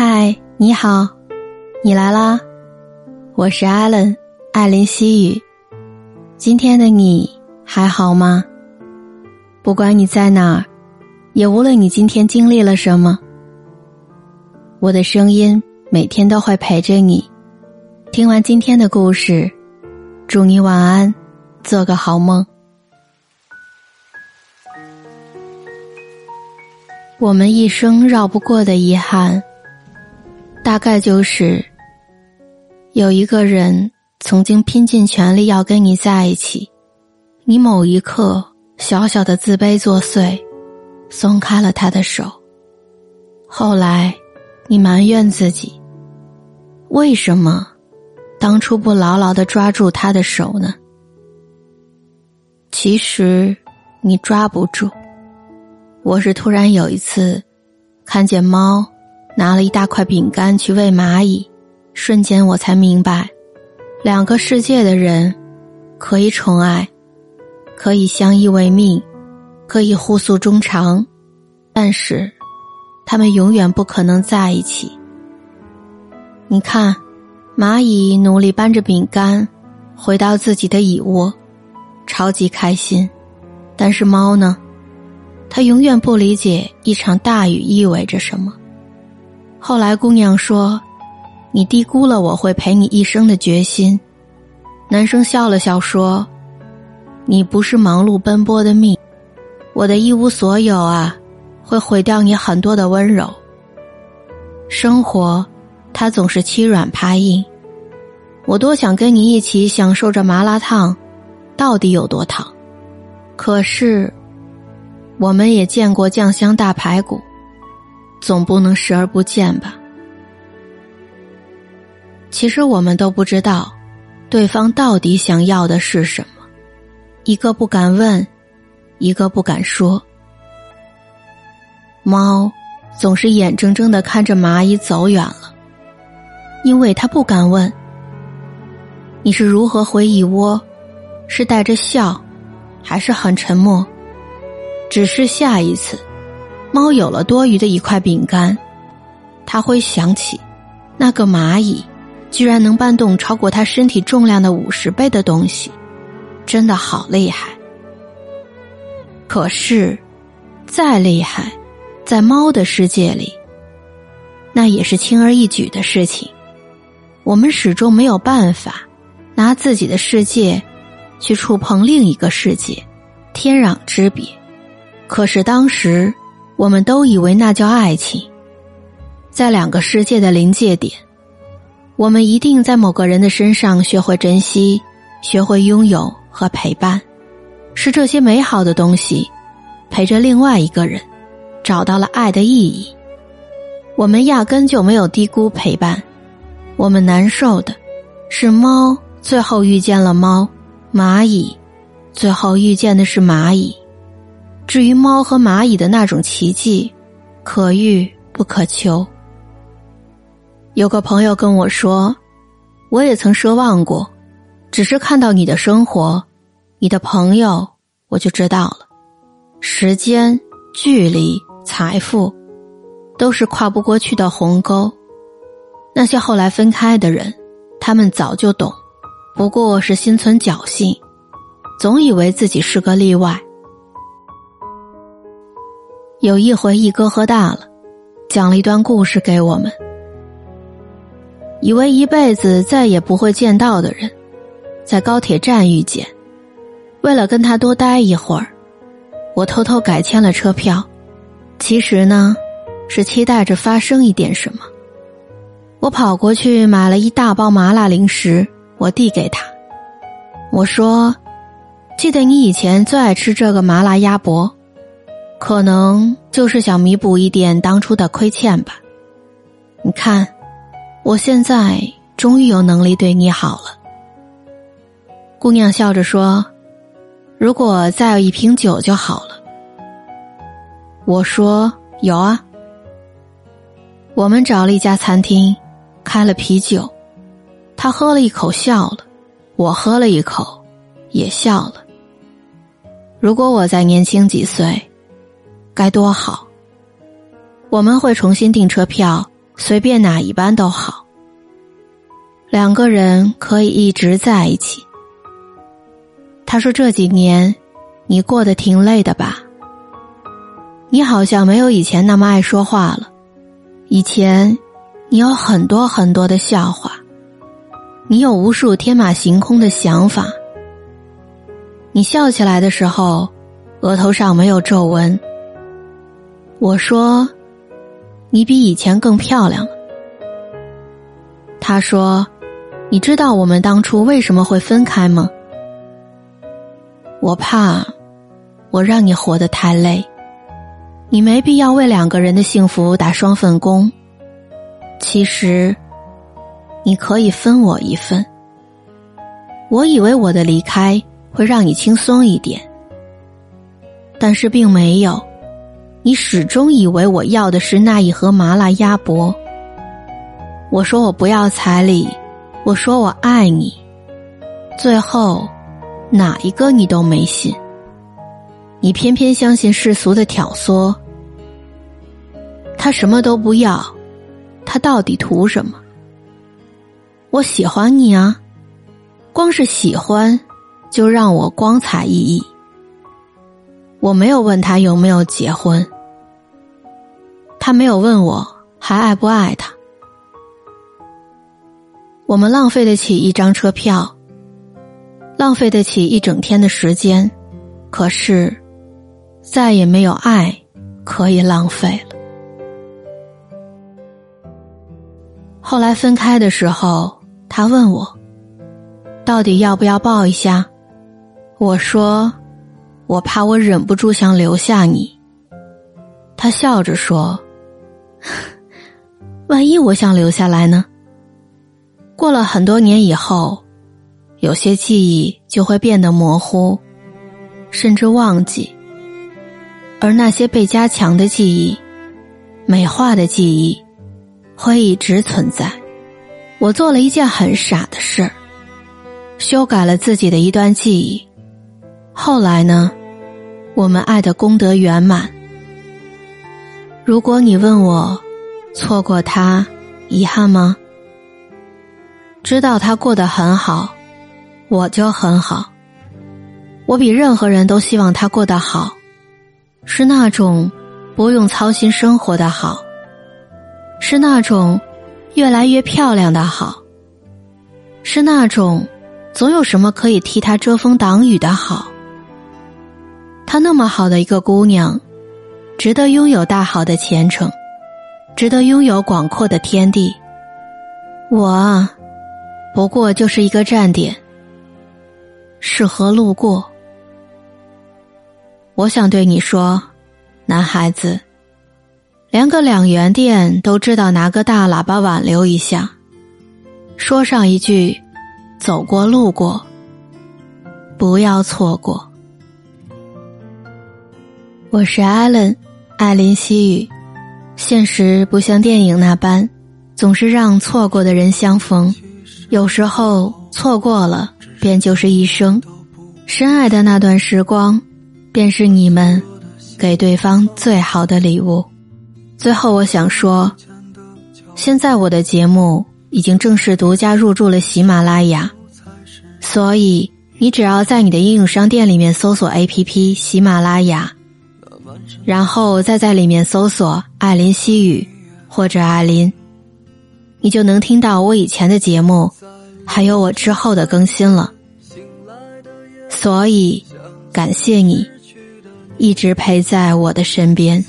嗨，你好，你来啦！我是艾伦，艾琳西语。今天的你还好吗？不管你在哪儿，也无论你今天经历了什么，我的声音每天都会陪着你。听完今天的故事，祝你晚安，做个好梦。我们一生绕不过的遗憾。大概就是，有一个人曾经拼尽全力要跟你在一起，你某一刻小小的自卑作祟，松开了他的手。后来，你埋怨自己，为什么当初不牢牢的抓住他的手呢？其实，你抓不住。我是突然有一次，看见猫。拿了一大块饼干去喂蚂蚁，瞬间我才明白，两个世界的人可以宠爱，可以相依为命，可以互诉衷肠，但是他们永远不可能在一起。你看，蚂蚁努力搬着饼干回到自己的蚁窝，超级开心，但是猫呢？它永远不理解一场大雨意味着什么。后来，姑娘说：“你低估了我会陪你一生的决心。”男生笑了笑说：“你不是忙碌奔波的命，我的一无所有啊，会毁掉你很多的温柔。生活，它总是欺软怕硬。我多想跟你一起享受着麻辣烫，到底有多烫？可是，我们也见过酱香大排骨。”总不能视而不见吧？其实我们都不知道，对方到底想要的是什么，一个不敢问，一个不敢说。猫总是眼睁睁的看着蚂蚁走远了，因为它不敢问：你是如何回蚁窝？是带着笑，还是很沉默？只是下一次。猫有了多余的一块饼干，它会想起，那个蚂蚁居然能搬动超过它身体重量的五十倍的东西，真的好厉害。可是，再厉害，在猫的世界里，那也是轻而易举的事情。我们始终没有办法拿自己的世界去触碰另一个世界，天壤之别。可是当时。我们都以为那叫爱情，在两个世界的临界点，我们一定在某个人的身上学会珍惜，学会拥有和陪伴，是这些美好的东西陪着另外一个人找到了爱的意义。我们压根就没有低估陪伴，我们难受的是猫最后遇见了猫，蚂蚁最后遇见的是蚂蚁。至于猫和蚂蚁的那种奇迹，可遇不可求。有个朋友跟我说，我也曾奢望过，只是看到你的生活，你的朋友，我就知道了。时间、距离、财富，都是跨不过去的鸿沟。那些后来分开的人，他们早就懂，不过是心存侥幸，总以为自己是个例外。有一回，一哥喝大了，讲了一段故事给我们。以为一辈子再也不会见到的人，在高铁站遇见。为了跟他多待一会儿，我偷偷改签了车票。其实呢，是期待着发生一点什么。我跑过去买了一大包麻辣零食，我递给他，我说：“记得你以前最爱吃这个麻辣鸭脖。”可能就是想弥补一点当初的亏欠吧。你看，我现在终于有能力对你好了。姑娘笑着说：“如果再有一瓶酒就好了。”我说：“有啊。”我们找了一家餐厅，开了啤酒。他喝了一口笑了，我喝了一口，也笑了。如果我再年轻几岁。该多好！我们会重新订车票，随便哪一班都好。两个人可以一直在一起。他说这几年你过得挺累的吧？你好像没有以前那么爱说话了。以前你有很多很多的笑话，你有无数天马行空的想法。你笑起来的时候，额头上没有皱纹。我说，你比以前更漂亮了。他说。你知道我们当初为什么会分开吗？我怕我让你活得太累，你没必要为两个人的幸福打双份工。其实你可以分我一份。我以为我的离开会让你轻松一点，但是并没有。你始终以为我要的是那一盒麻辣鸭脖。我说我不要彩礼。我说我爱你，最后哪一个你都没信，你偏偏相信世俗的挑唆。他什么都不要，他到底图什么？我喜欢你啊，光是喜欢就让我光彩熠熠。我没有问他有没有结婚，他没有问我还爱不爱他。我们浪费得起一张车票，浪费得起一整天的时间，可是再也没有爱可以浪费了。后来分开的时候，他问我到底要不要抱一下，我说我怕我忍不住想留下你。他笑着说：“ 万一我想留下来呢？”过了很多年以后，有些记忆就会变得模糊，甚至忘记。而那些被加强的记忆、美化的记忆，会一直存在。我做了一件很傻的事儿，修改了自己的一段记忆。后来呢，我们爱的功德圆满。如果你问我，错过他，遗憾吗？知道他过得很好，我就很好。我比任何人都希望他过得好，是那种不用操心生活的好，是那种越来越漂亮的好，是那种总有什么可以替他遮风挡雨的好。她那么好的一个姑娘，值得拥有大好的前程，值得拥有广阔的天地。我啊。不过就是一个站点，适合路过。我想对你说，男孩子，连个两元店都知道拿个大喇叭挽留一下，说上一句“走过路过”，不要错过。我是艾伦，艾琳西语。现实不像电影那般，总是让错过的人相逢。有时候错过了，便就是一生。深爱的那段时光，便是你们给对方最好的礼物。最后，我想说，现在我的节目已经正式独家入驻了喜马拉雅，所以你只要在你的应用商店里面搜索 APP 喜马拉雅，然后再在里面搜索艾琳西语或者艾琳。你就能听到我以前的节目，还有我之后的更新了。所以，感谢你一直陪在我的身边。